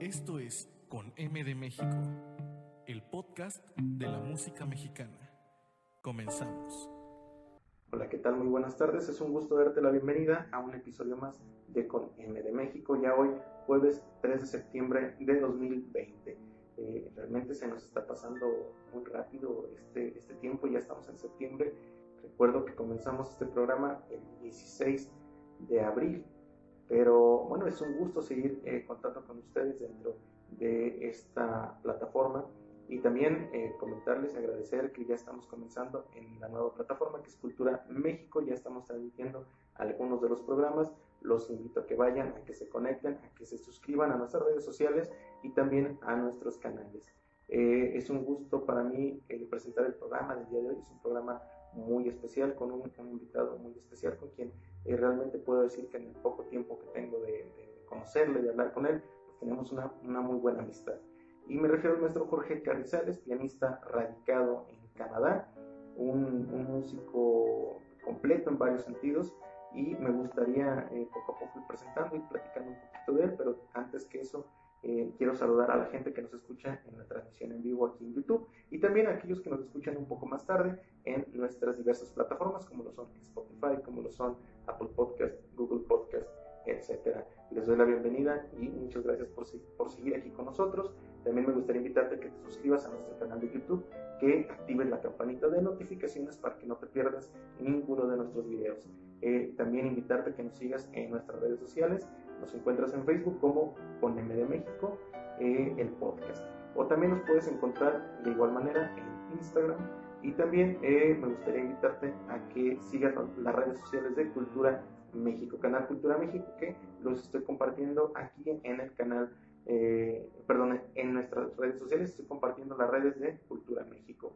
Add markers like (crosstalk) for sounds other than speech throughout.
Esto es Con M de México, el podcast de la música mexicana. Comenzamos. Hola, ¿qué tal? Muy buenas tardes. Es un gusto darte la bienvenida a un episodio más de Con M de México, ya hoy jueves 3 de septiembre de 2020. Eh, realmente se nos está pasando muy rápido este, este tiempo, ya estamos en septiembre. Recuerdo que comenzamos este programa el 16 de abril pero bueno, es un gusto seguir eh, contando con ustedes dentro de esta plataforma. Y también eh, comentarles, agradecer que ya estamos comenzando en la nueva plataforma que es Cultura México, ya estamos transmitiendo algunos de los programas, los invito a que vayan, a que se conecten, a que se suscriban a nuestras redes sociales y también a nuestros canales. Eh, es un gusto para mí presentar el programa del día de hoy, es un programa muy especial, con un, invitado muy especial, con quien eh, realmente puedo decir que en el poco tiempo que tengo de, conocerle, de hablar con él, pues tenemos una, una, muy buena amistad. Y me refiero al maestro Jorge Carrizales, pianista radicado en Canadá, un, un músico completo en varios sentidos, y me gustaría eh, poco a poco ir presentando y platicando un poquito de él, pero antes que eso, eh, quiero saludar a la gente que nos escucha en la transmisión en vivo aquí en YouTube y también a aquellos que nos escuchan un poco más tarde en nuestras diversas plataformas como lo son Spotify, como lo son Apple Podcast, Google Podcast, etcétera. Les doy la bienvenida y muchas gracias por, por seguir aquí con nosotros. También me gustaría invitarte a que te suscribas a nuestro canal de YouTube, que actives la campanita de notificaciones para que no te pierdas ninguno de nuestros videos. Eh, también invitarte a que nos sigas en nuestras redes sociales nos encuentras en Facebook como Poneme de México, eh, el podcast. O también nos puedes encontrar de igual manera en Instagram. Y también eh, me gustaría invitarte a que sigas las redes sociales de Cultura México, Canal Cultura México, que los estoy compartiendo aquí en el canal, eh, perdón, en nuestras redes sociales estoy compartiendo las redes de Cultura México.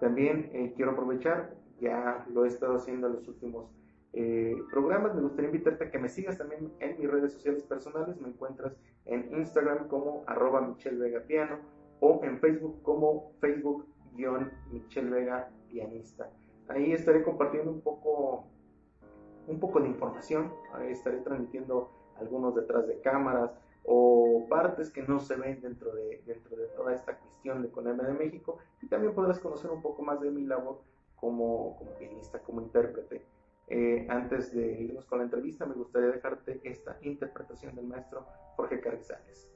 También quiero aprovechar, ya lo he estado haciendo en los últimos eh, programas. Me gustaría invitarte a que me sigas también en mis redes sociales personales. Me encuentras en Instagram como arroba Michelle Vega Piano o en Facebook como Facebook-Michelle Vega Pianista. Ahí estaré compartiendo un poco, un poco de información. Estaré transmitiendo algunos detrás de cámaras o partes que no se ven dentro de, dentro de toda esta cuestión de Coneme de México. Y también podrás conocer un poco más de mi labor como, como pianista, como intérprete. Eh, antes de irnos con la entrevista, me gustaría dejarte esta interpretación del maestro Jorge Carrizales.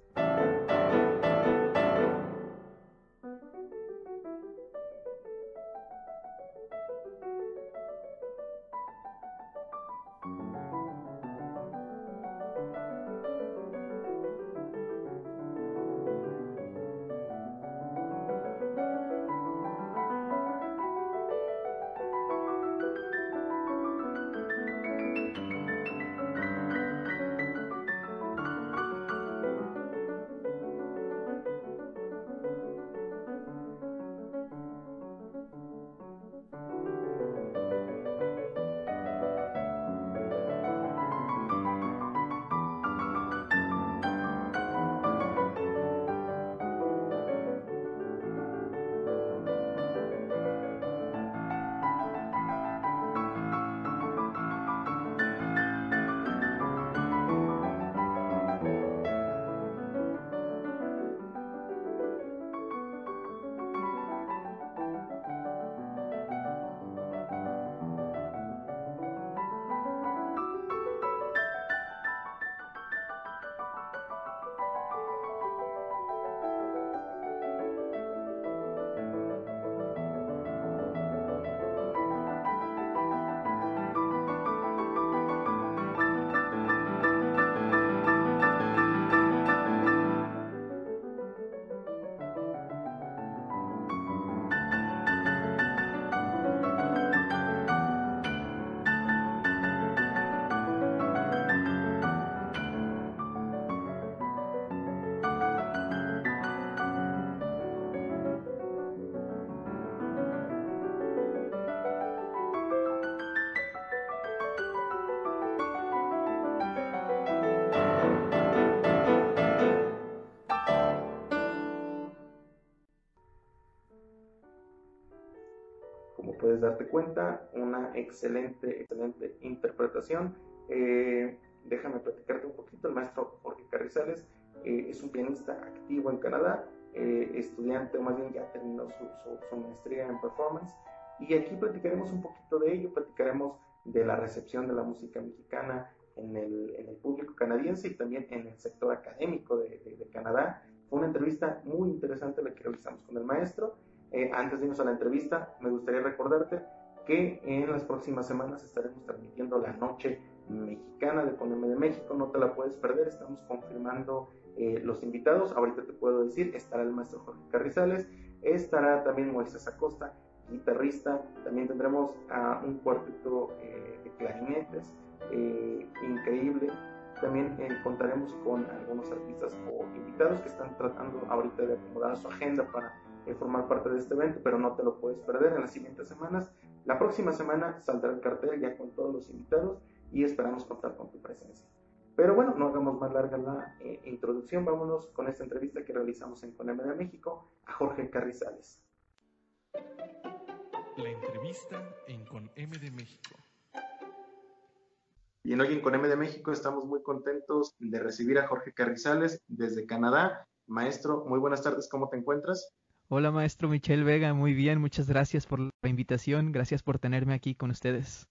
Puedes darte cuenta, una excelente, excelente interpretación. Eh, déjame platicarte un poquito, el maestro Jorge Carrizales es un pianista activo en Canadá, estudiante, o más bien ya terminó su, su maestría en performance. Y aquí platicaremos un poquito de ello, platicaremos de la recepción de la música mexicana en el, en el público canadiense y también en el sector académico de, de, Canadá. Fue una entrevista muy interesante la que realizamos con el maestro. Eh, antes de irnos a la entrevista, me gustaría recordarte que en las próximas semanas estaremos transmitiendo la noche mexicana de Poneme de México. No te la puedes perder, estamos confirmando eh, los invitados. Ahorita te puedo decir, estará el maestro Jorge Carrizales, estará también Moisés Acosta, guitarrista. También tendremos a un cuarteto eh, de clarinetes eh, increíble. También contaremos con algunos artistas o invitados que están tratando ahorita de acomodar su agenda para eh, formar parte de este evento, pero no te lo puedes perder en las siguientes semanas. La próxima semana saldrá el cartel ya con todos los invitados y esperamos contar con tu presencia. Pero bueno, no hagamos más larga la introducción, vámonos con esta entrevista que realizamos en Coneme de México a Jorge Carrizales. La entrevista en Con M de México. Y en Hoy en Con M de México estamos muy contentos de recibir a Jorge Carrizales desde Canadá. Maestro, muy buenas tardes, ¿cómo te encuentras? Hola, maestro Michel Vega, muy bien, muchas gracias por la invitación, gracias por tenerme aquí con ustedes.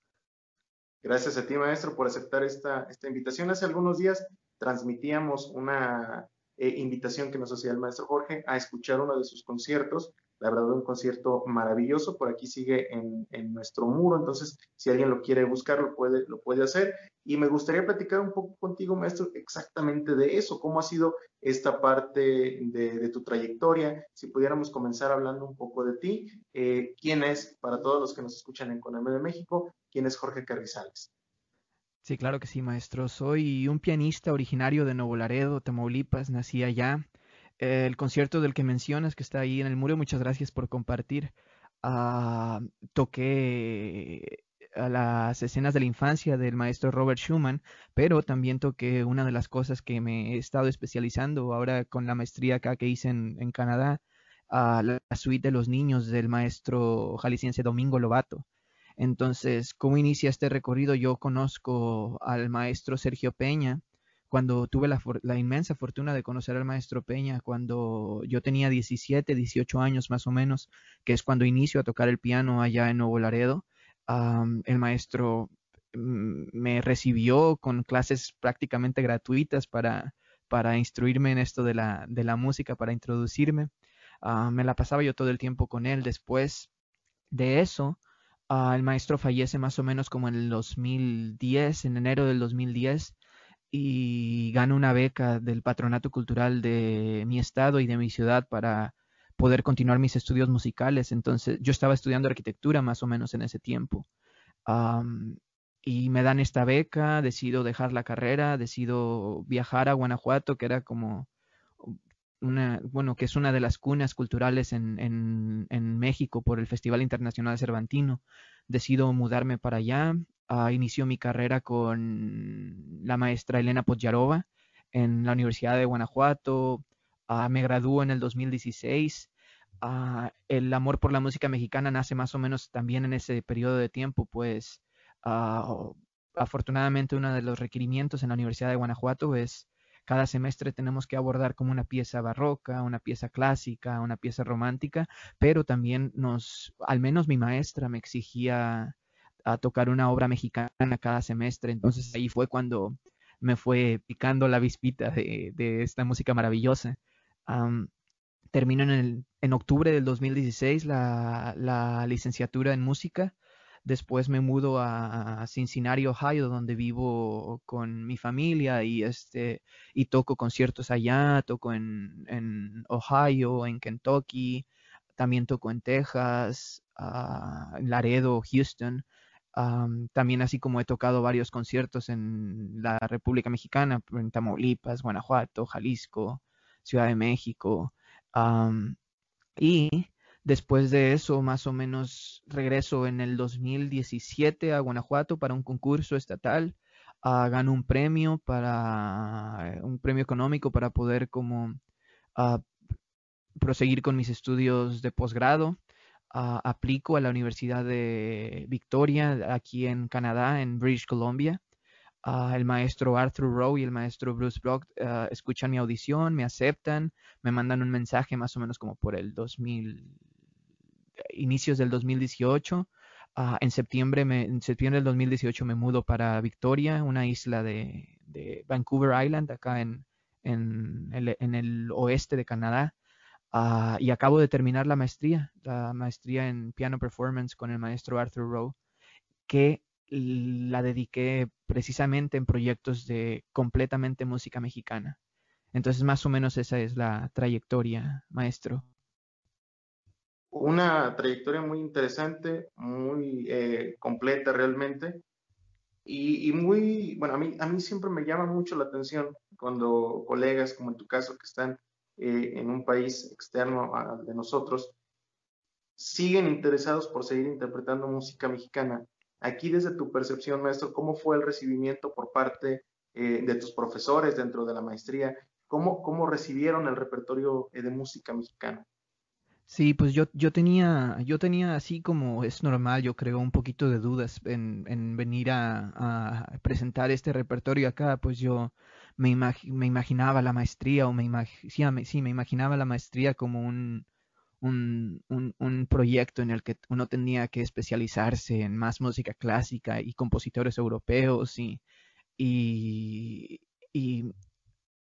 Gracias a ti, maestro, por aceptar esta, esta invitación. Hace algunos días transmitíamos una eh, invitación que nos hacía el maestro Jorge a escuchar uno de sus conciertos la verdad, un concierto maravilloso. Por aquí sigue en, nuestro muro, entonces si alguien lo quiere buscar, lo puede, lo puede hacer. Y me gustaría platicar un poco contigo, maestro, exactamente de eso, cómo ha sido esta parte de, tu trayectoria. Si pudiéramos comenzar hablando un poco de ti, eh, ¿quién es, para todos los que nos escuchan en Coname de México, quién es Jorge Carrizales? Sí, claro que sí, maestro. Soy un pianista originario de Nuevo Laredo, Tamaulipas. Nací allá el concierto del que mencionas que está ahí en el muro, muchas gracias por compartir. Ah, toqué a las escenas de la infancia del maestro Robert Schumann, pero también toqué una de las cosas que me he estado especializando ahora con la maestría acá que hice en, Canadá, a la, suite de los niños del maestro jalisciense Domingo Lobato. Entonces, ¿cómo inicia este recorrido? Yo conozco al maestro Sergio Peña, cuando tuve la, inmensa fortuna de conocer al maestro Peña cuando yo tenía 17, 18 años más o menos, que es cuando inicio a tocar el piano allá en Nuevo Laredo. el maestro me recibió con clases prácticamente gratuitas para, para instruirme en esto de la, de la música, para introducirme. Ah, me la pasaba yo todo el tiempo con él. Después de eso, ah, el maestro fallece más o menos como en el 2010, en enero del 2010 y gano una beca del Patronato Cultural de mi estado y de mi ciudad para poder continuar mis estudios musicales. Entonces, yo estaba estudiando arquitectura más o menos en ese tiempo. y me dan esta beca, decido dejar la carrera, decido viajar a Guanajuato, que era como una, bueno, que es una de las cunas culturales en, en, México por el Festival Internacional Cervantino. Decido mudarme para allá, uh, inició mi carrera con la maestra Elena Podjarova en la Universidad de Guanajuato. Ah, me graduó en el 2016. Ah, el amor por la música mexicana nace más o menos también en ese periodo de tiempo, pues afortunadamente uno de los requerimientos en la Universidad de Guanajuato es cada semestre tenemos que abordar como una pieza barroca, una pieza clásica, una pieza romántica, pero también nos, al menos mi maestra me exigía a tocar una obra mexicana cada semestre. Entonces ahí fue cuando me fue picando la vispita de, esta música maravillosa. termino en, el, en octubre del 2016 la, la, licenciatura en música. Después me mudo a, Cincinnati, Ohio, donde vivo con mi familia y, este, y toco conciertos allá, toco en, en Ohio, en Kentucky, también toco en Texas, uh, en Laredo, Houston también así como he tocado varios conciertos en la República Mexicana, en Tamaulipas, Guanajuato, Jalisco, Ciudad de México. y después de eso, más o menos, regreso en el 2017 a Guanajuato para un concurso estatal. Uh, gano un premio para un premio económico para poder como ah, proseguir con mis estudios de posgrado aplico a la Universidad de Victoria, aquí en Canadá, en British Columbia. Ah, el maestro Arthur Rowe y el maestro Bruce Brock ah, escuchan mi audición, me aceptan, me mandan un mensaje más o menos como por el 2000, inicios del 2018. Ah, en, septiembre del 2018 me mudo para Victoria, una isla de, Vancouver Island, acá en, el, oeste de Canadá. y acabo de terminar la maestría, la maestría en piano performance con el maestro Arthur Rowe, que la dediqué precisamente en proyectos de completamente música mexicana. Entonces, más o menos esa es la trayectoria, maestro. Una trayectoria muy interesante, muy eh, completa realmente. Y, muy, bueno, a mí, a mí siempre me llama mucho la atención cuando colegas, como en tu caso, que están eh, en un país externo al de nosotros, siguen interesados por seguir interpretando música mexicana Aquí desde tu percepción, maestro, ¿cómo fue el recibimiento por parte eh, de tus profesores dentro de la maestría? ¿Cómo, cómo recibieron el repertorio de música mexicana? Sí, pues yo, yo tenía, yo tenía así como es normal, yo creo, un poquito de dudas en, en venir a, presentar este repertorio acá, pues yo me, me imaginaba la maestría o me, sí, me imaginaba la maestría como un, un, un, proyecto en el que uno tenía que especializarse en más música clásica y compositores europeos y, y,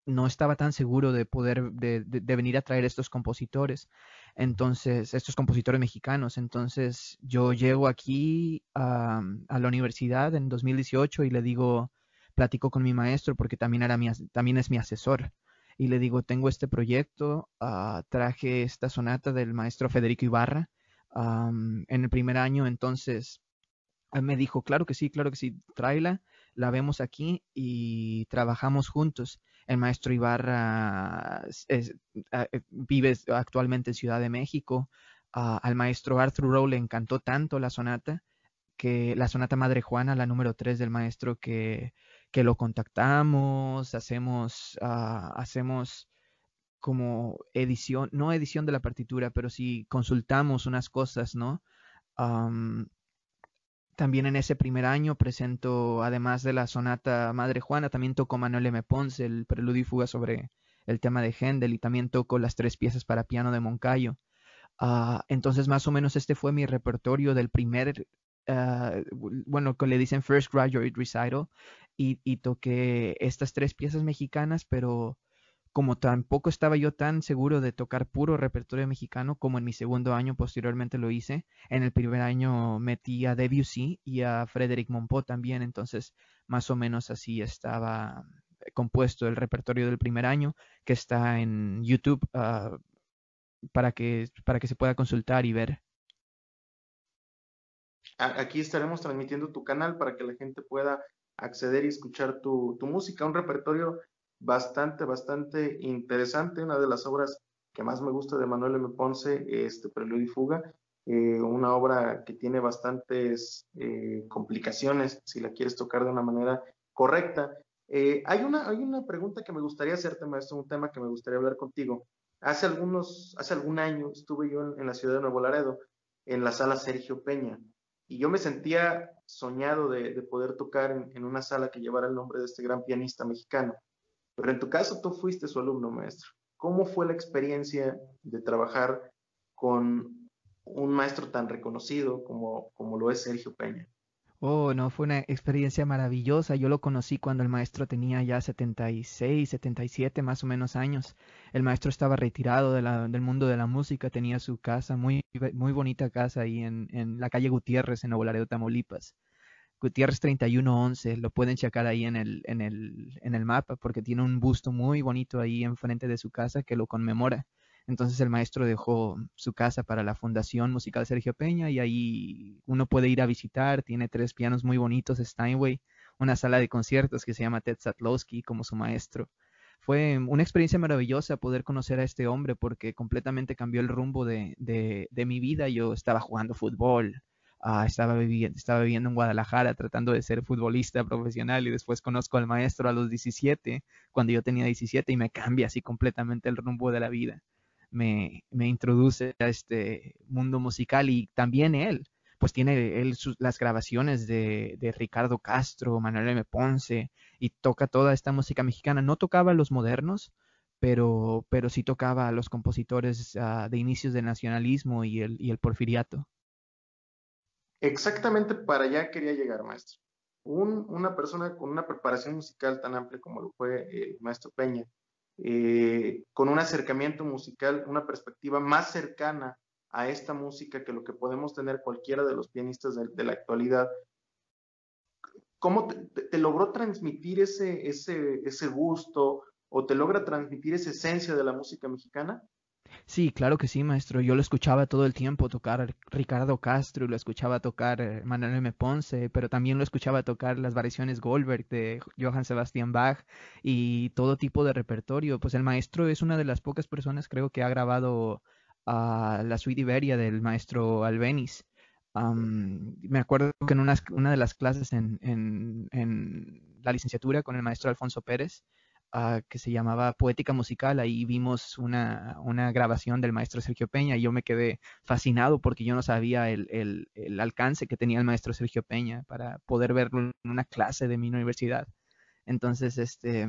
no estaba tan seguro de poder, de, de, venir a traer estos compositores, entonces, estos compositores mexicanos. Entonces, yo llego aquí a, la universidad en 2018 y le digo, platico con mi maestro porque también, era mi, también es mi asesor y le digo, tengo este proyecto, ah, traje esta sonata del maestro Federico Ibarra en el primer año, entonces me dijo, claro que sí, claro que sí, tráela, la vemos aquí y trabajamos juntos. El maestro Ibarra eh, vive actualmente en Ciudad de México. Al maestro Arthur Rowe le encantó tanto la sonata que la sonata Madre Juana, la número 3 del maestro, que que lo contactamos, hacemos, ah, hacemos como edición, no edición de la partitura, pero sí consultamos unas cosas, ¿no? También en ese primer año presento, además de la sonata Madre Juana, también toco Manuel M. Ponce, el preludio y fuga sobre el tema de Händel, y también toco las tres piezas para piano de Moncayo. Ah, entonces, más o menos este fue mi repertorio del primer, uh, bueno, que le dicen First Graduate Recital, y, toqué estas tres piezas mexicanas, pero como tampoco estaba yo tan seguro de tocar puro repertorio mexicano como en mi segundo año posteriormente lo hice, en el primer año metí a Debussy y a Frederick Monpot también, entonces más o menos así estaba compuesto el repertorio del primer año que está en YouTube ah, para, que, para que se pueda consultar y ver. Aquí estaremos transmitiendo tu canal para que la gente pueda acceder y escuchar tu, música, un repertorio bastante, bastante interesante, una de las obras que más me gusta de Manuel M. Ponce, este Preludio y Fuga, eh, una obra que tiene bastantes eh, complicaciones si la quieres tocar de una manera correcta. Eh, hay, una, hay una pregunta que me gustaría hacerte, maestro, un tema que me gustaría hablar contigo. Hace, algunos, hace algún año estuve yo en, en la ciudad de Nuevo Laredo, en la sala Sergio Peña, y yo me sentía soñado de, poder tocar en, una sala que llevara el nombre de este gran pianista mexicano. Pero en tu caso tú fuiste su alumno, maestro. ¿Cómo fue la experiencia de trabajar con un maestro tan reconocido como, como lo es Sergio Peña? Oh, no, fue una experiencia maravillosa. Yo lo conocí cuando el maestro tenía ya 76, 77 más o menos años. El maestro estaba retirado del mundo de la música, tenía su casa, muy, muy bonita casa ahí en, en la calle Gutiérrez, en Nuevo Laredo, Tamaulipas. Gutiérrez 3111, lo pueden checar ahí en el, en, el, en el mapa porque tiene un busto muy bonito ahí enfrente de su casa que lo conmemora. Entonces el maestro dejó su casa para la Fundación Musical Sergio Peña y ahí uno puede ir a visitar, tiene tres pianos muy bonitos, Steinway, una sala de conciertos que se llama Ted Satlowski como su maestro. Fue una experiencia maravillosa poder conocer a este hombre porque completamente cambió el rumbo de, de, mi vida. Yo estaba jugando fútbol, ah, estaba, viviendo, estaba viviendo en Guadalajara tratando de ser futbolista profesional y después conozco al maestro a los 17, cuando yo tenía 17 y me cambia así completamente el rumbo de la vida me, introduce a este mundo musical y también él pues tiene él las grabaciones de, de, Ricardo Castro, Manuel M. Ponce, y toca toda esta música mexicana. No tocaba los modernos, pero, pero sí tocaba a los compositores uh, de inicios del nacionalismo y el, y el porfiriato. Exactamente para allá quería llegar, maestro. Un, una persona con una preparación musical tan amplia como lo fue el maestro Peña, eh, con un acercamiento musical, una perspectiva más cercana a esta música que lo que podemos tener cualquiera de los pianistas de, la actualidad. ¿Cómo te, logró transmitir ese, ese gusto o te logra transmitir esa esencia de la música mexicana? Sí, claro que sí, maestro. Yo lo escuchaba todo el tiempo tocar Ricardo Castro, lo escuchaba tocar eh, Manuel M. Ponce, pero también lo escuchaba tocar las variaciones Goldberg de Johann Sebastian Bach y todo tipo de repertorio. Pues el maestro es una de las pocas personas, creo, que ha grabado la suite Iberia del maestro Albeniz. me acuerdo que en una, de las clases en la licenciatura con el maestro Alfonso Pérez, uh, que se llamaba Poética Musical. Ahí vimos una, una, grabación del maestro Sergio Peña y yo me quedé fascinado porque yo no sabía el, el, el, alcance que tenía el maestro Sergio Peña para poder verlo en una clase de mi universidad. Entonces, este,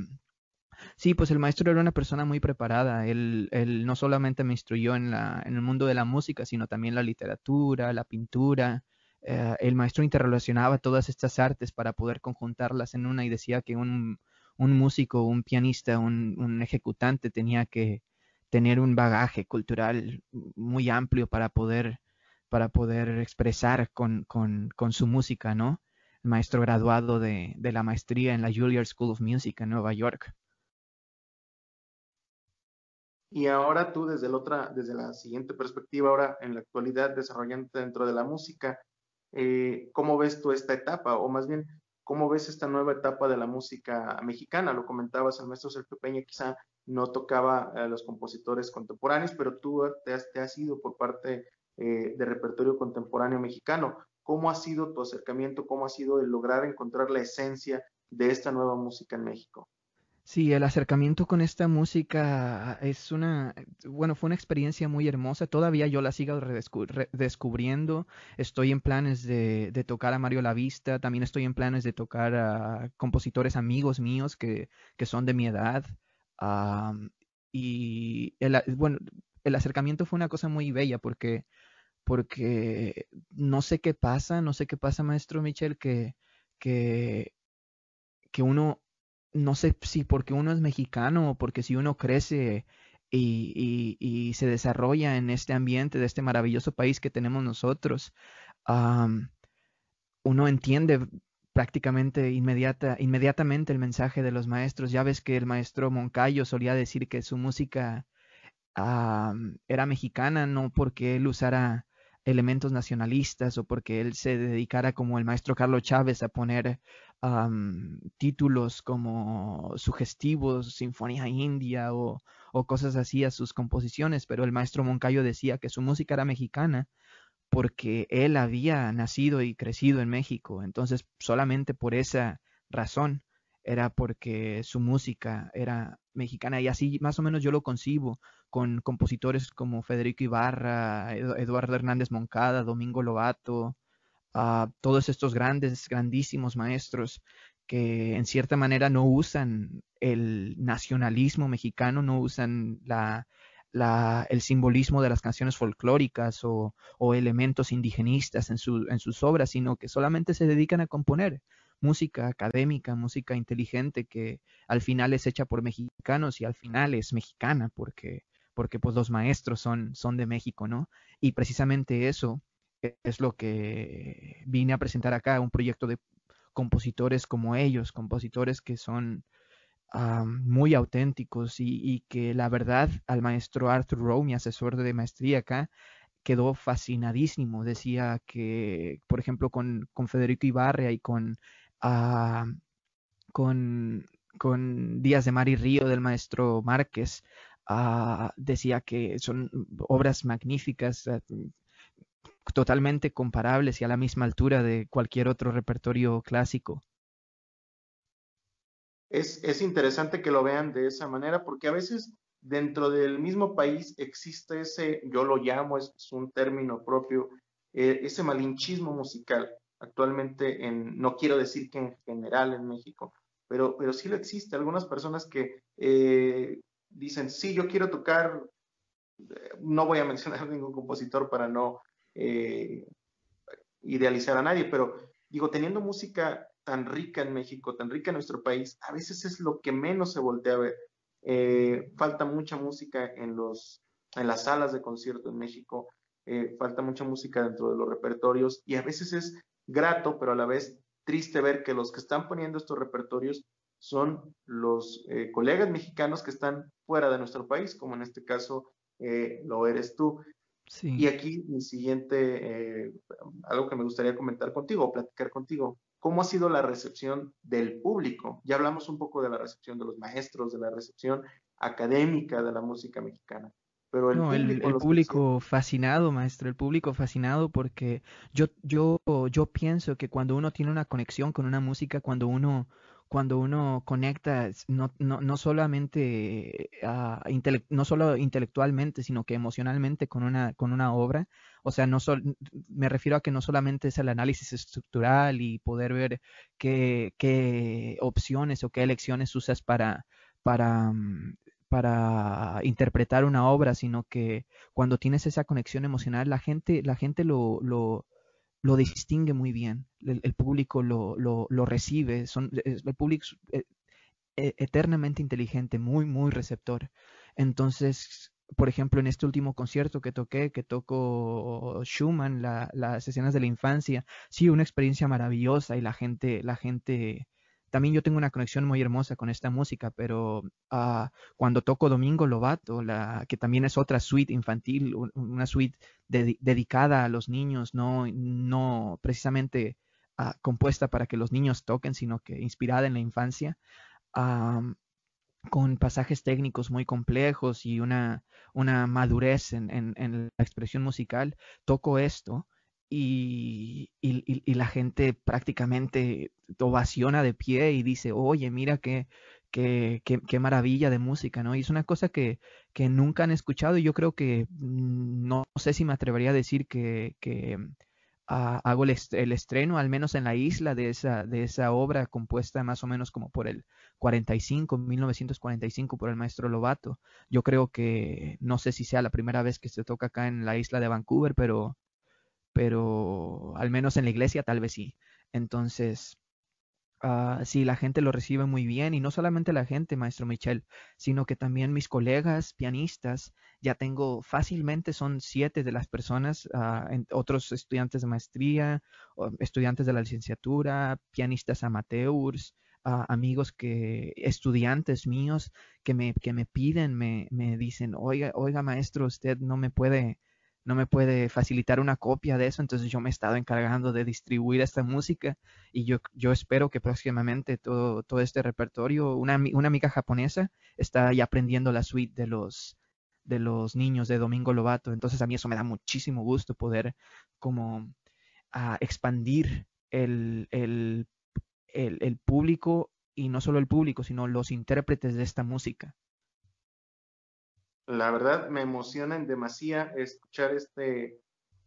Sí, pues el maestro era una persona muy preparada. Él, él no solamente me instruyó en, la, en el mundo de la música, sino también la literatura, la pintura. Eh, el maestro interrelacionaba todas estas artes para poder conjuntarlas en una y decía que un, un músico, un pianista, un, ejecutante tenía que tener un bagaje cultural muy amplio para poder, para poder expresar con, con, con su música, ¿no? El maestro graduado de, de, la maestría en la Juilliard School of Music en Nueva York. Y ahora tú desde, la otra, desde la siguiente perspectiva, ahora en la actualidad desarrollándote dentro de la música, eh, ¿cómo ves tú esta etapa? O más bien, ¿Cómo ves esta nueva etapa de la música mexicana? Lo comentabas, el maestro Sergio Peña quizá no tocaba a los compositores contemporáneos, pero tú te has, te has ido por parte eh, de repertorio contemporáneo mexicano. ¿Cómo ha sido tu acercamiento? ¿Cómo ha sido el lograr encontrar la esencia de esta nueva música en México? Sí, el acercamiento con esta música es una, bueno, fue una experiencia muy hermosa. Todavía yo la sigo redescubriendo. Estoy en planes de, de, tocar a Mario Lavista. También estoy en planes de tocar a compositores amigos míos que, que son de mi edad. Um, y el, bueno, el acercamiento fue una cosa muy bella porque, porque no sé qué pasa, no sé qué pasa, maestro Michel, que, que, que uno no sé si porque uno es mexicano o porque si uno crece y, y, se desarrolla en este ambiente de este maravilloso país que tenemos nosotros, uno entiende prácticamente inmediata, inmediatamente el mensaje de los maestros. Ya ves que el maestro Moncayo solía decir que su música era mexicana, no porque él usara elementos nacionalistas o porque él se dedicara como el maestro Carlos Chávez a poner um, títulos como sugestivos, Sinfonía India o, cosas así a sus composiciones, pero el maestro Moncayo decía que su música era mexicana porque él había nacido y crecido en México, entonces solamente por esa razón era porque su música era mexicana. Y así más o menos yo lo concibo con compositores como Federico Ibarra, Eduardo Hernández Moncada, Domingo Lobato, uh, todos estos grandes, grandísimos maestros que en cierta manera no usan el nacionalismo mexicano, no usan la, el simbolismo de las canciones folclóricas o, elementos indigenistas en, en sus obras, sino que solamente se dedican a componer música académica, música inteligente que al final es hecha por mexicanos y al final es mexicana porque porque pues los maestros son, son de México, ¿no? Y precisamente eso es lo que vine a presentar acá, un proyecto de compositores como ellos, compositores que son uh, muy auténticos y, que la verdad al maestro Arthur Rowe, mi asesor de maestría acá, quedó fascinadísimo. Decía que, por ejemplo, con, con Federico Ibarra y con, uh, con, con Díaz de Mar y Río del maestro Márquez, uh, decía que son obras magníficas, totalmente comparables y a la misma altura de cualquier otro repertorio clásico. Es, es interesante que lo vean de esa manera porque a veces dentro del mismo país existe ese, yo lo llamo, es, un término propio, eh, ese malinchismo musical actualmente en, no quiero decir que en general en México, pero, pero sí lo existe. Algunas personas que eh, dicen, sí, yo quiero tocar, no voy a mencionar (laughs) ningún compositor para no idealizar a nadie, pero digo, teniendo música tan rica en México, tan rica en nuestro país, a veces es lo que menos se voltea a ver. Eh, falta mucha música en, los, en las salas de concierto en México, eh, falta mucha música dentro de los repertorios y a veces es grato, pero a la vez triste ver que los que están poniendo estos repertorios son los eh, colegas mexicanos que están fuera de nuestro país, como en este caso lo eres tú. Y aquí mi siguiente, algo que me gustaría comentar contigo, platicar contigo. ¿Cómo ha sido la recepción del público? Ya hablamos un poco de la recepción de los maestros, de la recepción académica de la música mexicana. Pero el no, público, el, público fascinado, maestro, el público fascinado porque yo, yo, yo pienso que cuando uno tiene una conexión con una música, cuando uno, cuando uno conecta no, no, no solamente uh, no solo intelectualmente, sino que emocionalmente con una, con una obra. O sea, no me refiero a que no solamente es el análisis estructural y poder ver qué, qué opciones o qué elecciones usas para, para, mm, para interpretar una obra, sino que cuando tienes esa conexión emocional, la gente, la gente lo, lo, lo distingue muy bien, el, público lo, lo, lo, recibe, son, el público es e, eternamente inteligente, muy, muy receptor. Entonces, por ejemplo, en este último concierto que toqué, que tocó Schumann, la, las escenas de la infancia, sí, una experiencia maravillosa y la gente, la gente también yo tengo una conexión muy hermosa con esta música, pero uh, cuando toco Domingo Lobato, la, que también es otra suite infantil, una suite dedicada a los niños, no, precisamente uh, compuesta para que los niños toquen, sino que inspirada en la infancia, con pasajes técnicos muy complejos y una, una madurez en la expresión musical, toco esto y, la gente prácticamente ovaciona de pie y dice, oye, mira qué, qué, qué, qué, maravilla de música, ¿no? Y es una cosa que, que nunca han escuchado y yo creo que mm, no, sé si me atrevería a decir que, que ah, hago el, el, estreno, al menos en la isla, de esa, de esa obra compuesta más o menos como por el 45, 1945, por el maestro Lobato. Yo creo que no sé si sea la primera vez que se toca acá en la isla de Vancouver, pero pero al menos en la iglesia tal vez sí. Entonces, uh, sí, la gente lo recibe muy bien y no solamente la gente, maestro Michel, sino que también mis colegas pianistas, ya tengo fácilmente, son siete de las personas, uh, otros estudiantes de maestría, estudiantes de la licenciatura, pianistas amateurs, uh, amigos que, estudiantes míos que me, que me piden, me, me dicen, oiga, oiga maestro, usted no me puede no me puede facilitar una copia de eso, entonces yo me he estado encargando de distribuir esta música y yo, yo espero que próximamente todo, todo este repertorio, una, una amiga japonesa está ya aprendiendo la suite de los, de los niños de Domingo Lobato, entonces a mí eso me da muchísimo gusto poder como ah, expandir el, el, el público y no solo el público, sino los intérpretes de esta música. La verdad me emociona en demasía escuchar este,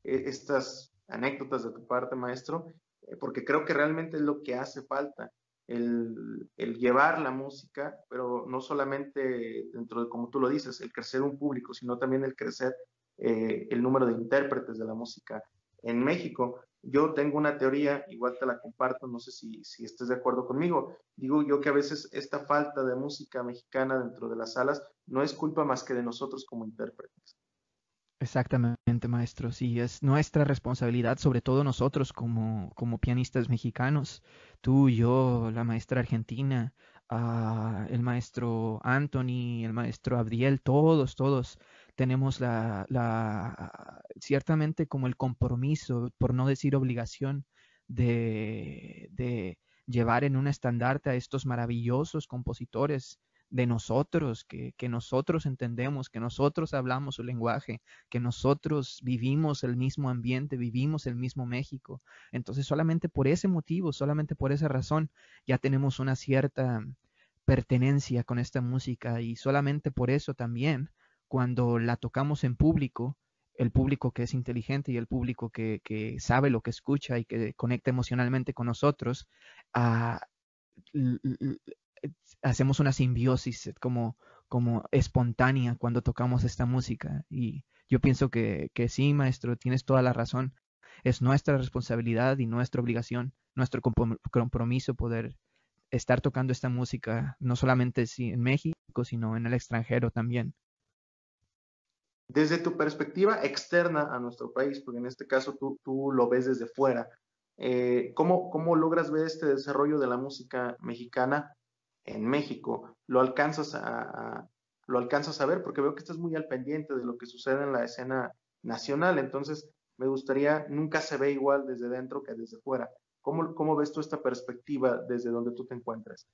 e, estas anécdotas de tu parte, maestro, eh, porque creo que realmente es lo que hace falta, el, llevar la música, pero no solamente dentro de, como tú lo dices, el crecer un público, sino también el crecer eh, el número de intérpretes de la música en México. Yo tengo una teoría, igual te la comparto, no sé si, si estés de acuerdo conmigo. Digo yo que a veces esta falta de música mexicana dentro de las salas no es culpa más que de nosotros como intérpretes. Exactamente, maestro. Sí, es nuestra responsabilidad, sobre todo nosotros como, como pianistas mexicanos, tú, yo, la maestra argentina, uh, el maestro Anthony, el maestro Abdiel, todos, todos tenemos la, ciertamente como el compromiso, por no decir obligación, de, llevar en un estandarte a estos maravillosos compositores de nosotros, que, nosotros entendemos, que nosotros hablamos su lenguaje, que nosotros vivimos el mismo ambiente, vivimos el mismo México. Entonces solamente por ese motivo, solamente por esa razón, ya tenemos una cierta pertenencia con esta música y solamente por eso también, cuando la tocamos en público, el público que es inteligente y el público que, sabe lo que escucha y que conecta emocionalmente con nosotros, ah, hacemos una simbiosis como, como espontánea cuando tocamos esta música. Y yo pienso que, que sí, maestro, tienes toda la razón. Es nuestra responsabilidad y nuestra obligación, nuestro compromiso poder estar tocando esta música, no solamente en México, sino en el extranjero también. Desde tu perspectiva externa a nuestro país, porque en este caso tú, tú lo ves desde fuera, eh, ¿cómo, ¿cómo logras ver este desarrollo de la música mexicana en México? ¿Lo alcanzas a, lo alcanzas a ver? Porque veo que estás muy al pendiente de lo que sucede en la escena nacional, entonces me gustaría, nunca se ve igual desde dentro que desde fuera. ¿Cómo, ¿Cómo, ves tú esta perspectiva desde donde tú te encuentras?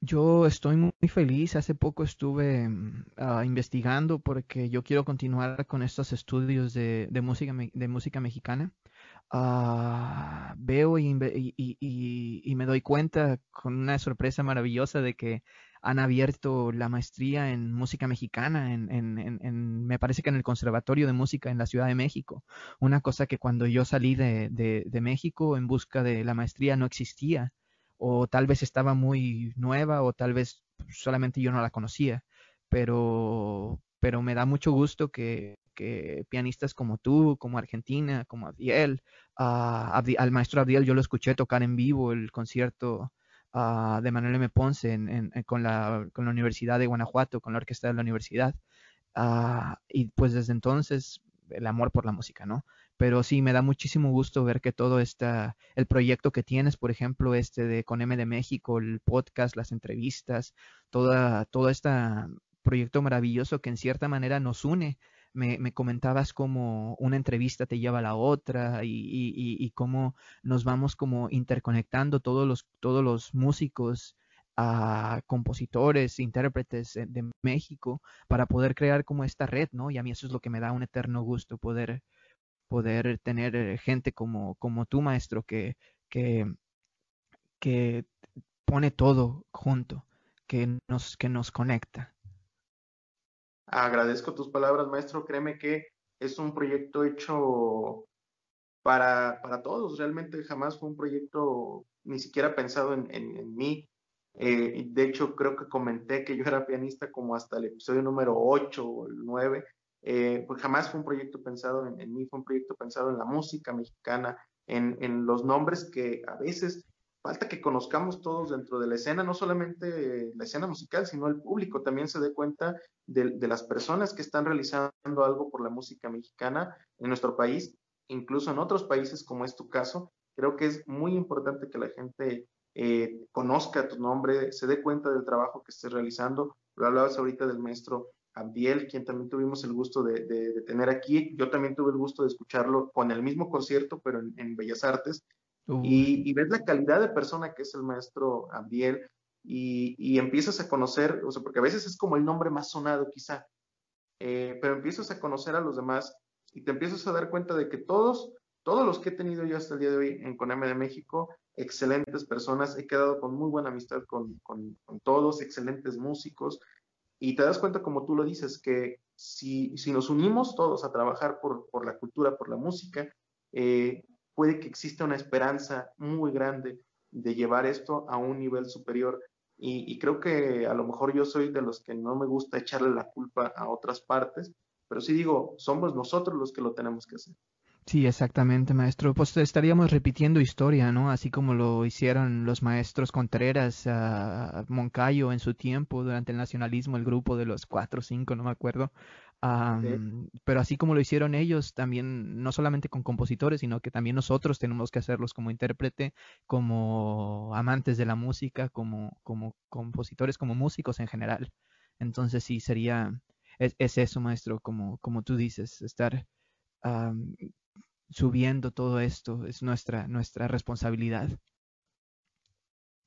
Yo estoy muy feliz. Hace poco estuve mm, ah, investigando porque yo quiero continuar con estos estudios de, música, de música mexicana. Ah, veo y, me doy cuenta con una sorpresa maravillosa de que han abierto la maestría en música mexicana, en, me parece que en el Conservatorio de Música en la Ciudad de México. Una cosa que cuando yo salí de, de, México en busca de la maestría no existía, o tal vez estaba muy nueva, o tal vez solamente yo no la conocía. Pero, pero me da mucho gusto que, que pianistas como tú, como Argentina, como Abdiel, uh, al maestro Abdiel yo lo escuché tocar en vivo el concierto Ah, de Manuel M. Ponce en, con, la, con, la, Universidad de Guanajuato, con la orquesta de la universidad. Ah, y pues desde entonces el amor por la música, ¿no? Pero sí, me da muchísimo gusto ver que todo está, el proyecto que tienes, por ejemplo, este de Con M de México, el podcast, las entrevistas, toda, todo este proyecto maravilloso que en cierta manera nos une me, comentabas cómo una entrevista te lleva a la otra y, y, cómo nos vamos como interconectando todos los, todos los músicos, a compositores, intérpretes de México para poder crear como esta red, ¿no? Y a mí eso es lo que me da un eterno gusto, poder, poder tener gente como, como tú, maestro, que, que, que pone todo junto, que nos, que nos conecta. Agradezco tus palabras, maestro. Créeme que es un proyecto hecho para, para todos. Realmente jamás fue un proyecto ni siquiera pensado en, en, mí. Eh, de hecho, creo que comenté que yo era pianista como hasta el episodio número 8 o el 9. Eh, pues jamás fue un proyecto pensado en, mí, fue un proyecto pensado en la música mexicana, en, en los nombres que a veces falta que conozcamos todos dentro de la escena, no solamente la escena musical, sino el público también se dé cuenta de, las personas que están realizando algo por la música mexicana en nuestro país, incluso en otros países como es tu caso. Creo que es muy importante que la gente eh, conozca tu nombre, se dé cuenta del trabajo que estés realizando. Lo hablabas ahorita del maestro Abdiel, quien también tuvimos el gusto de, tener aquí. Yo también tuve el gusto de escucharlo con el mismo concierto, pero en Bellas Artes. Y, ves la calidad de persona que es el maestro Abdiel y, empiezas a conocer, o sea, porque a veces es como el nombre más sonado quizá, eh, pero empiezas a conocer a los demás y te empiezas a dar cuenta de que todos, todos los que he tenido yo hasta el día de hoy en Coneme de México, excelentes personas, he quedado con muy buena amistad con, con, todos, excelentes músicos, y te das cuenta, como tú lo dices, que si, si nos unimos todos a trabajar por, por la cultura, por la música, eh, puede que exista una esperanza muy grande de llevar esto a un nivel superior. Y, creo que a lo mejor yo soy de los que no me gusta echarle la culpa a otras partes, pero sí digo, somos nosotros los que lo tenemos que hacer. Sí, exactamente, maestro. Pues estaríamos repitiendo historia, ¿no? Así como lo hicieron los maestros Contreras, uh, Moncayo en su tiempo, durante el nacionalismo, el grupo de los cuatro o cinco, no me acuerdo, pero así como lo hicieron ellos, también no solamente con compositores, sino que también nosotros tenemos que hacerlos como intérprete, como amantes de la música, como, como compositores, como músicos en general. Entonces sí, sería, es, eso, maestro, como, como tú dices, estar subiendo todo esto, es nuestra, nuestra responsabilidad.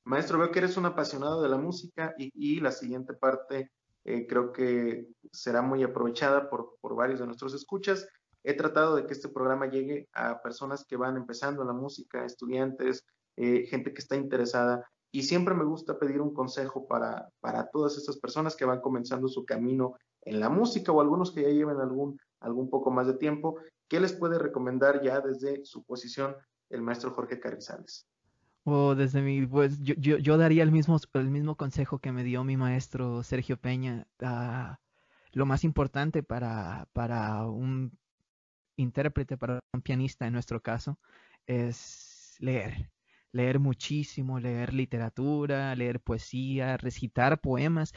Maestro, veo que eres un apasionado de la música y, la siguiente parte eh, creo que será muy aprovechada por, por, varios de nuestros escuchas. He tratado de que este programa llegue a personas que van empezando en la música, estudiantes, eh, gente que está interesada. Y siempre me gusta pedir un consejo para, para todas estas personas que van comenzando su camino en la música o algunos que ya lleven algún, algún poco más de tiempo. ¿Qué les puede recomendar ya desde su posición el maestro Jorge Carrizales? O desde mi, pues yo, yo, daría el mismo, el mismo consejo que me dio mi maestro Sergio Peña. Uh, lo más importante para, para un intérprete, para un pianista en nuestro caso, es leer leer muchísimo, leer literatura, leer poesía, recitar poemas.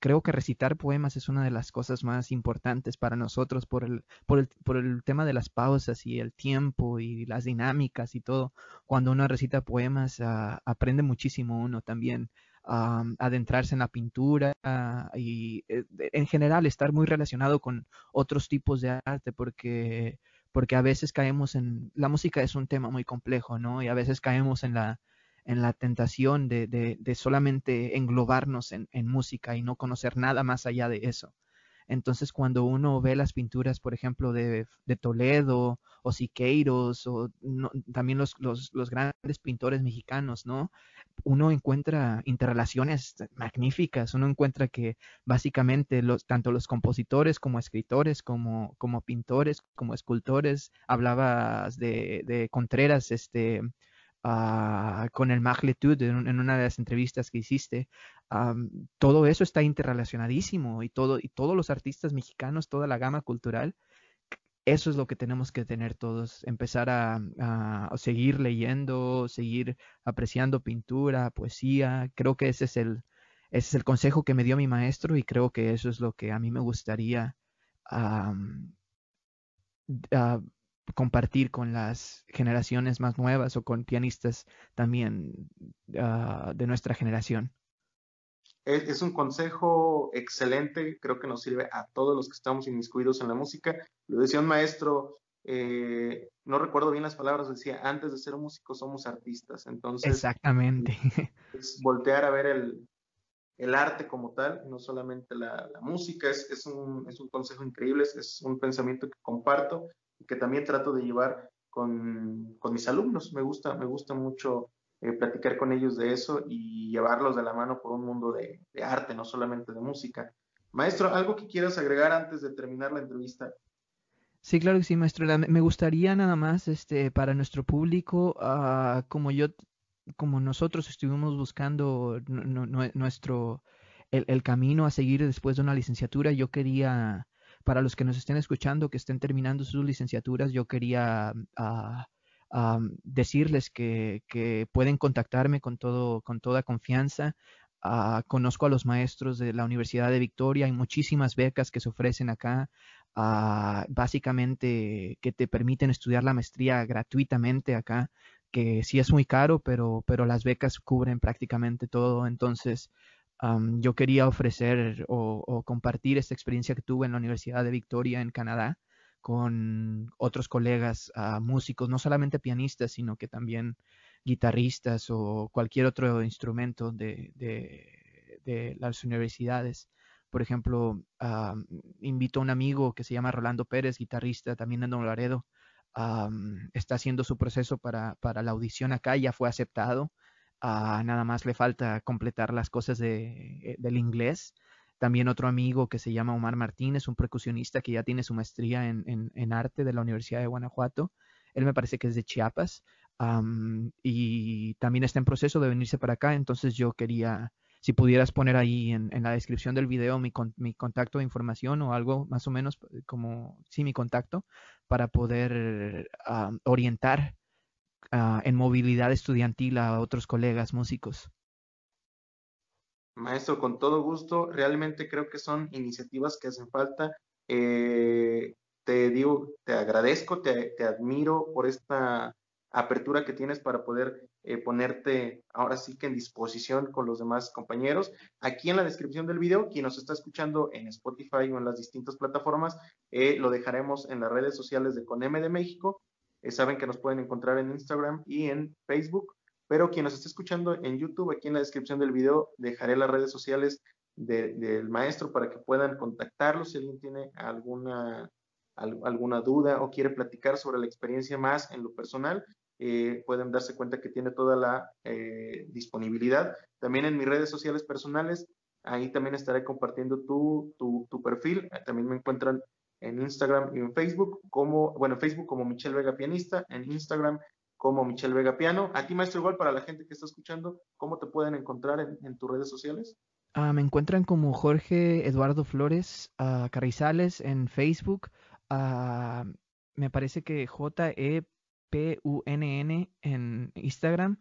creo que recitar poemas es una de las cosas más importantes para nosotros por el, por el, por el tema de las pausas y el tiempo y las dinámicas y todo. Cuando uno recita poemas, uh, aprende muchísimo uno también. a adentrarse en la pintura y eh, en general estar muy relacionado con otros tipos de arte porque porque a veces caemos en, la música es un tema muy complejo, ¿no? Y a veces caemos en la, en la tentación de, de, de solamente englobarnos en, en, música y no conocer nada más allá de eso. Entonces, cuando uno ve las pinturas, por ejemplo, de, de Toledo o Siqueiros o también los, los, los, grandes pintores mexicanos, ¿no? Uno encuentra interrelaciones magníficas, uno encuentra que básicamente los, tanto los compositores como escritores, como, como pintores, como escultores, hablabas de, de Contreras, este, Uh, con el Magletud en, una de las entrevistas que hiciste, todo eso está interrelacionadísimo y, todo, y todos los artistas mexicanos, toda la gama cultural, eso es lo que tenemos que tener todos, empezar a, seguir leyendo, seguir apreciando pintura, poesía. Creo que ese es el, ese es el consejo que me dio mi maestro y creo que eso es lo que a mí me gustaría um, compartir con las generaciones más nuevas o con pianistas también uh, de nuestra generación. Es, es, un consejo excelente, creo que nos sirve a todos los que estamos inmiscuidos en la música. Lo decía un maestro, eh, no recuerdo bien las palabras, decía, antes de ser músicos somos artistas. Entonces, exactamente. (laughs) Es voltear a ver el, el arte como tal, no solamente la, la música, es, es, un, es un consejo increíble, es, es un pensamiento que comparto que también trato de llevar con, con mis alumnos. Me gusta, me gusta mucho eh, platicar con ellos de eso y llevarlos de la mano por un mundo de, arte, no solamente de música. Maestro, ¿algo que quieras agregar antes de terminar la entrevista? Sí, claro que sí, maestro. Me gustaría nada más, este, para nuestro público, uh, como yo, como nosotros estuvimos buscando nuestro, el, camino a seguir después de una licenciatura, yo quería para los que nos estén escuchando, que estén terminando sus licenciaturas, yo quería uh, uh, decirles que, pueden contactarme con, todo, con toda confianza. Uh, conozco a los maestros de la Universidad de Victoria, hay muchísimas becas que se ofrecen acá, básicamente que te permiten estudiar la maestría gratuitamente acá, que sí es muy caro, pero, pero las becas cubren prácticamente todo. Entonces, Um, yo quería ofrecer o, o, compartir esta experiencia que tuve en la Universidad de Victoria en Canadá con otros colegas uh, músicos, no solamente pianistas, sino que también guitarristas o cualquier otro instrumento de, de, de las universidades. Por ejemplo, uh, invito a un amigo que se llama Rolando Pérez, guitarrista también en Don Laredo. Um, está haciendo su proceso para, para la audición acá, ya fue aceptado Uh, nada más le falta completar las cosas de, eh, del inglés. También otro amigo que se llama Omar Martínez, un percusionista que ya tiene su maestría en, en, arte de la Universidad de Guanajuato. Él me parece que es de Chiapas y también está en proceso de venirse para acá. Entonces yo quería, si pudieras poner ahí en, en la descripción del video mi, con, mi, contacto de información o algo más o menos como, sí, mi contacto para poder orientar uh, en movilidad estudiantil a otros colegas músicos. Maestro, con todo gusto, realmente creo que son iniciativas que hacen falta. Eh, te digo, te agradezco, te, te, admiro por esta apertura que tienes para poder eh, ponerte ahora sí que en disposición con los demás compañeros. Aquí en la descripción del video, quien nos está escuchando en Spotify o en las distintas plataformas, eh, lo dejaremos en las redes sociales de CONEME de México eh, saben que nos pueden encontrar en Instagram y en Facebook. Pero quien nos esté escuchando en YouTube, aquí en la descripción del video dejaré las redes sociales de, del maestro para que puedan contactarlo si alguien tiene alguna, al, alguna duda o quiere platicar sobre la experiencia más en lo personal. Eh, pueden darse cuenta que tiene toda la eh, disponibilidad. También en mis redes sociales personales, ahí también estaré compartiendo tu, tu, tu perfil. También me encuentran en Instagram y en Facebook como, bueno, en Facebook como Michelle Vega Pianista, en Instagram como Michelle Vega Piano. A ti, maestro, igual para la gente que está escuchando, ¿cómo te pueden encontrar en, tus redes sociales? Ah, me encuentran como Jorge Eduardo Flores uh, Carrizales en Facebook. Uh, me parece que J-E-P-U-N-N en Instagram.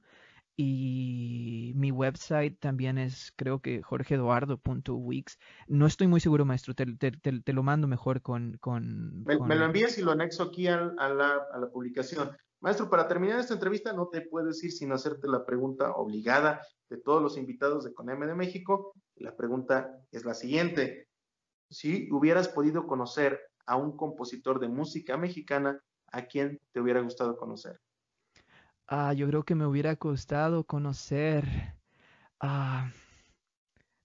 Y mi website también es, creo que jorgeeduardo.wix. No estoy muy seguro, maestro. Te, te, lo mando mejor con... con, me, lo envías y lo anexo aquí a, la, a la publicación. Maestro, para terminar esta entrevista no te puedes ir sin hacerte la pregunta obligada de todos los invitados de CONEME de México. La pregunta es la siguiente. Si hubieras podido conocer a un compositor de música mexicana, ¿a quién te hubiera gustado conocer? Ah, yo creo que me hubiera gustado conocer a...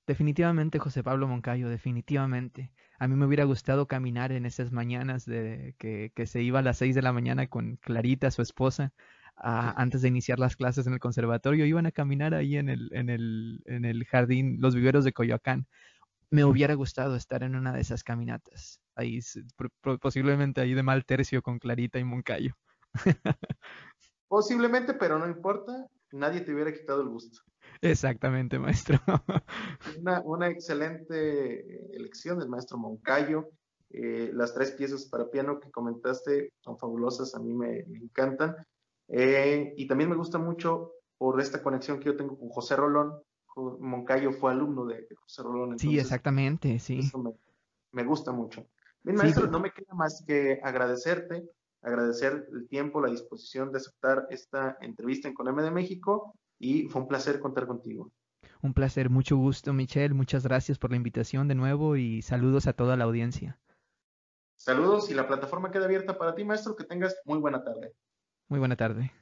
definitivamente José Pablo Moncayo, definitivamente. A mí me hubiera gustado caminar en esas mañanas de que, que se iba a las seis de la mañana con Clarita, su esposa, antes de iniciar las clases en el conservatorio. Iban a caminar ahí en el, en el, en el jardín, los viveros de Coyoacán. Me hubiera gustado estar en una de esas caminatas. Ahí, posiblemente ahí de mal tercio con Clarita y Moncayo. (laughs) Posiblemente, pero no importa, nadie te hubiera quitado el gusto. Exactamente, maestro. (laughs) Una, excelente elección del maestro Moncayo. Eh, las tres piezas para piano que comentaste son fabulosas, a mí me, encantan. Eh, y también me gusta mucho por esta conexión que yo tengo con José Rolón. Moncayo fue alumno de José Rolón. sí, exactamente, sí. Eso me, gusta mucho. Bien, maestro, no me queda más que agradecerte agradecer el tiempo, la disposición de aceptar esta entrevista en Coneme de México y fue un placer contar contigo. Un placer, mucho gusto, Michelle. Muchas gracias por la invitación de nuevo y saludos a toda la audiencia. Saludos y la plataforma queda abierta para ti, maestro. Que tengas muy buena tarde. Muy buena tarde.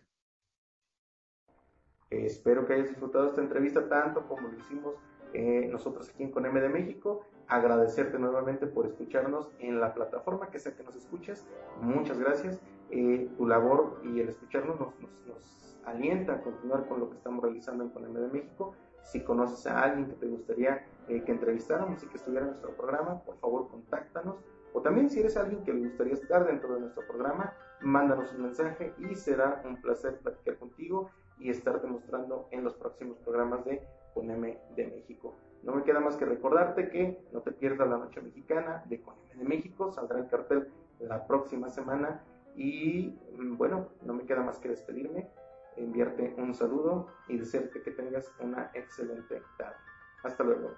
espero que hayas disfrutado esta entrevista tanto como lo hicimos eh, nosotros aquí en Coneme de México agradecerte nuevamente por escucharnos en la plataforma que sea que nos escuches. Muchas gracias. Eh, tu labor y el escucharnos nos, alienta a continuar con lo que estamos realizando en Colombia de México. Si conoces a alguien que te gustaría eh, que entrevistáramos y que estuviera en nuestro programa, por favor contáctanos. O también si eres alguien que le gustaría estar dentro de nuestro programa, mándanos un mensaje y será un placer platicar contigo y estarte mostrando en los próximos programas de Poneme de México. No me queda más que recordarte que no te pierdas la noche mexicana de Coneme de México, saldrá el cartel la próxima semana y mm, bueno, no me queda más que despedirme, enviarte un saludo y desearte que tengas una excelente tarde. Hasta luego.